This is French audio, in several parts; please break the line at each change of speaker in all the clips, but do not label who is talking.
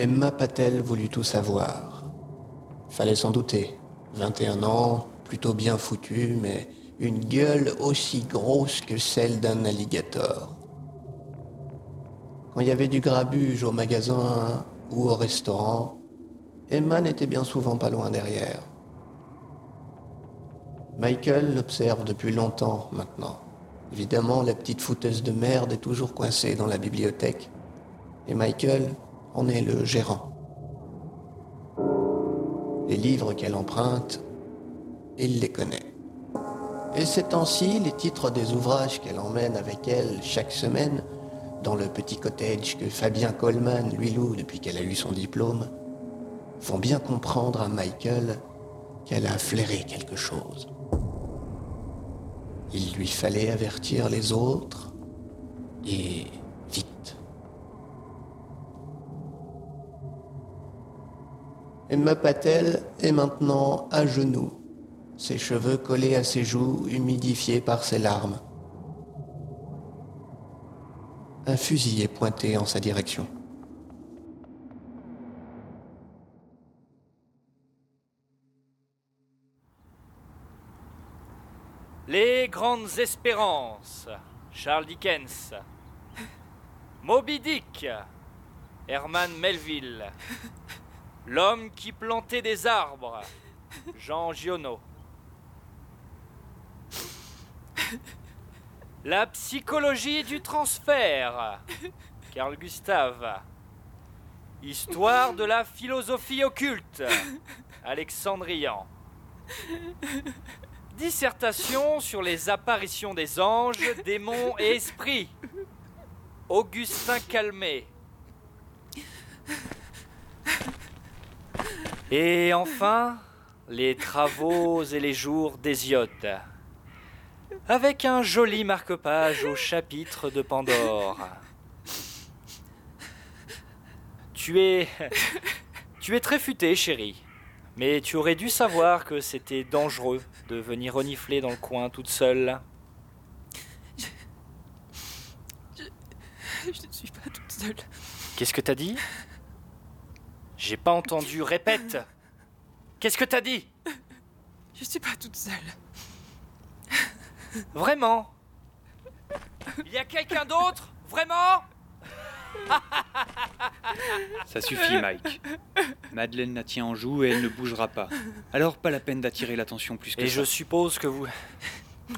Emma Patel voulut tout savoir. Fallait s'en douter. 21 ans, plutôt bien foutu, mais une gueule aussi grosse que celle d'un alligator. Quand il y avait du grabuge au magasin ou au restaurant, Emma n'était bien souvent pas loin derrière. Michael l'observe depuis longtemps maintenant. Évidemment, la petite fouteuse de merde est toujours coincée dans la bibliothèque. Et Michael en est le gérant. Les livres qu'elle emprunte, il les connaît. Et ces temps-ci, les titres des ouvrages qu'elle emmène avec elle chaque semaine dans le petit cottage que Fabien Coleman lui loue depuis qu'elle a eu son diplôme, font bien comprendre à Michael qu'elle a flairé quelque chose. Il lui fallait avertir les autres et Emma Patel est maintenant à genoux, ses cheveux collés à ses joues, humidifiés par ses larmes. Un fusil est pointé en sa direction.
Les grandes espérances. Charles Dickens. Moby Dick. Herman Melville. L'homme qui plantait des arbres. Jean Giono. La psychologie du transfert. Carl Gustave. Histoire de la philosophie occulte. Alexandrian. Dissertation sur les apparitions des anges, démons et esprits. Augustin Calmet. Et enfin, les travaux et les jours d'Hésiote. Avec un joli marque-page au chapitre de Pandore. Tu es. Tu es très futé, chérie. Mais tu aurais dû savoir que c'était dangereux de venir renifler dans le coin toute seule.
Je, je ne suis pas toute seule.
Qu'est-ce que t'as dit? J'ai pas entendu, répète Qu'est-ce que t'as dit?
Je suis pas toute seule.
Vraiment? Il y a quelqu'un d'autre? Vraiment?
Ça suffit, Mike. Madeleine la tient en joue et elle ne bougera pas. Alors pas la peine d'attirer l'attention plus que
Et
ça.
je suppose que vous.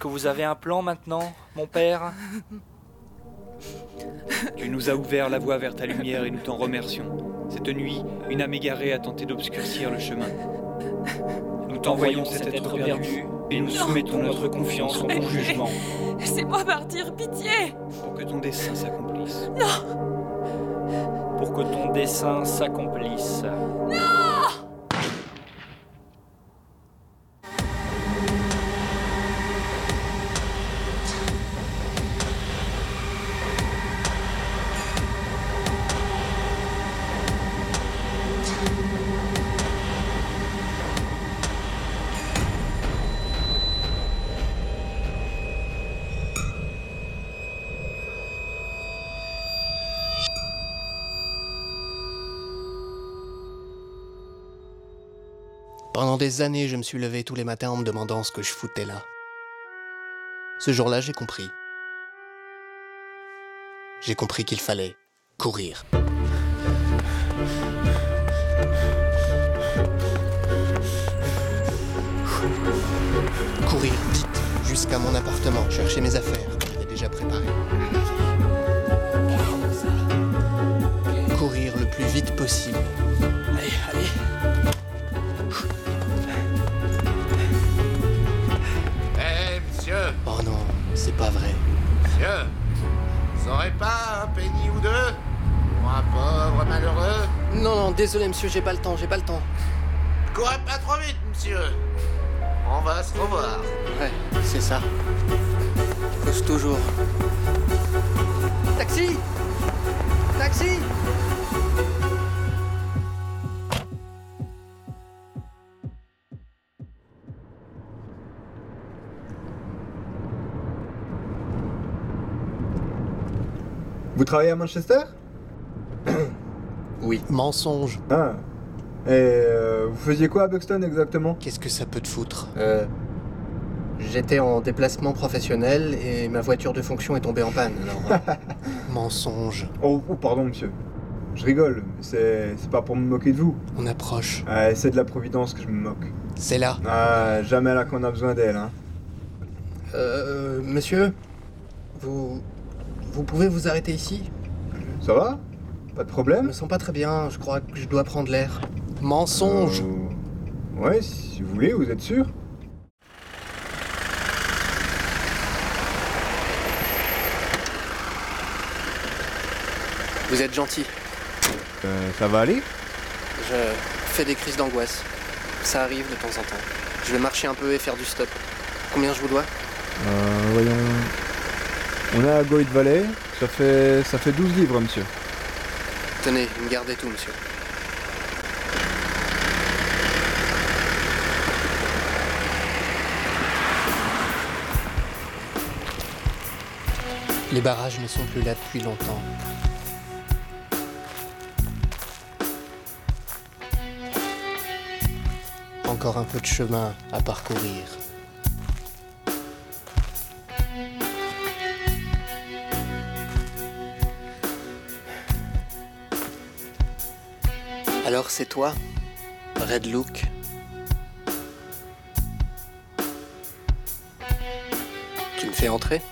que vous avez un plan maintenant, mon père?
Tu nous as ouvert la voie vers ta lumière et nous t'en remercions. Cette nuit, une âme égarée a tenté d'obscurcir le chemin. Nous t'envoyons cet être perdu et nous soumettons notre confiance en ton jugement
Laissez-moi partir, pitié
pour que ton dessein s'accomplisse.
Pour que ton dessein s'accomplisse.
Pendant des années, je me suis levé tous les matins en me demandant ce que je foutais là. Ce jour-là, j'ai compris. J'ai compris qu'il fallait courir. Courir vite jusqu'à mon appartement, chercher mes affaires que j'avais déjà préparées. Courir le plus vite possible.
Aurez pas un penny ou deux Pour un pauvre malheureux
Non, non, désolé monsieur, j'ai pas le temps, j'ai pas le temps.
Courez pas trop vite, monsieur On va se revoir.
Ouais, c'est ça. Cause toujours. Taxi Taxi
Vous travaillez à Manchester
Oui. Mensonge.
Ah. Et euh, vous faisiez quoi à Buxton exactement?
Qu'est-ce que ça peut te foutre?
Euh. J'étais en déplacement professionnel et ma voiture de fonction est tombée en panne, alors. euh,
Mensonge.
oh, oh, pardon, monsieur. Je rigole, mais c'est c'est pas pour me moquer de vous.
On approche.
Ah, c'est de la providence que je me moque.
C'est là.
Ah, jamais là qu'on a besoin d'elle, hein.
Euh. Monsieur Vous. Vous pouvez vous arrêter ici
Ça va? Pas de
Je
problème
me sens pas très bien, je crois que je dois prendre l'air.
Mensonge.
Euh, Ouais, si vous voulez, vous êtes sûr?
Vous êtes gentil.
Euh, Ça va aller?
Je fais des crises d'angoisse. Ça arrive de temps en temps. Je vais marcher un peu et faire du stop. Combien je vous dois?
Euh, voyons. On est à Goit Valley, ça fait, ça fait 12 livres, monsieur.
Tenez, vous me gardez tout, monsieur.
Les barrages ne sont plus là depuis longtemps. Encore un peu de chemin à parcourir.
Alors c'est toi, Red Look? Tu me fais entrer?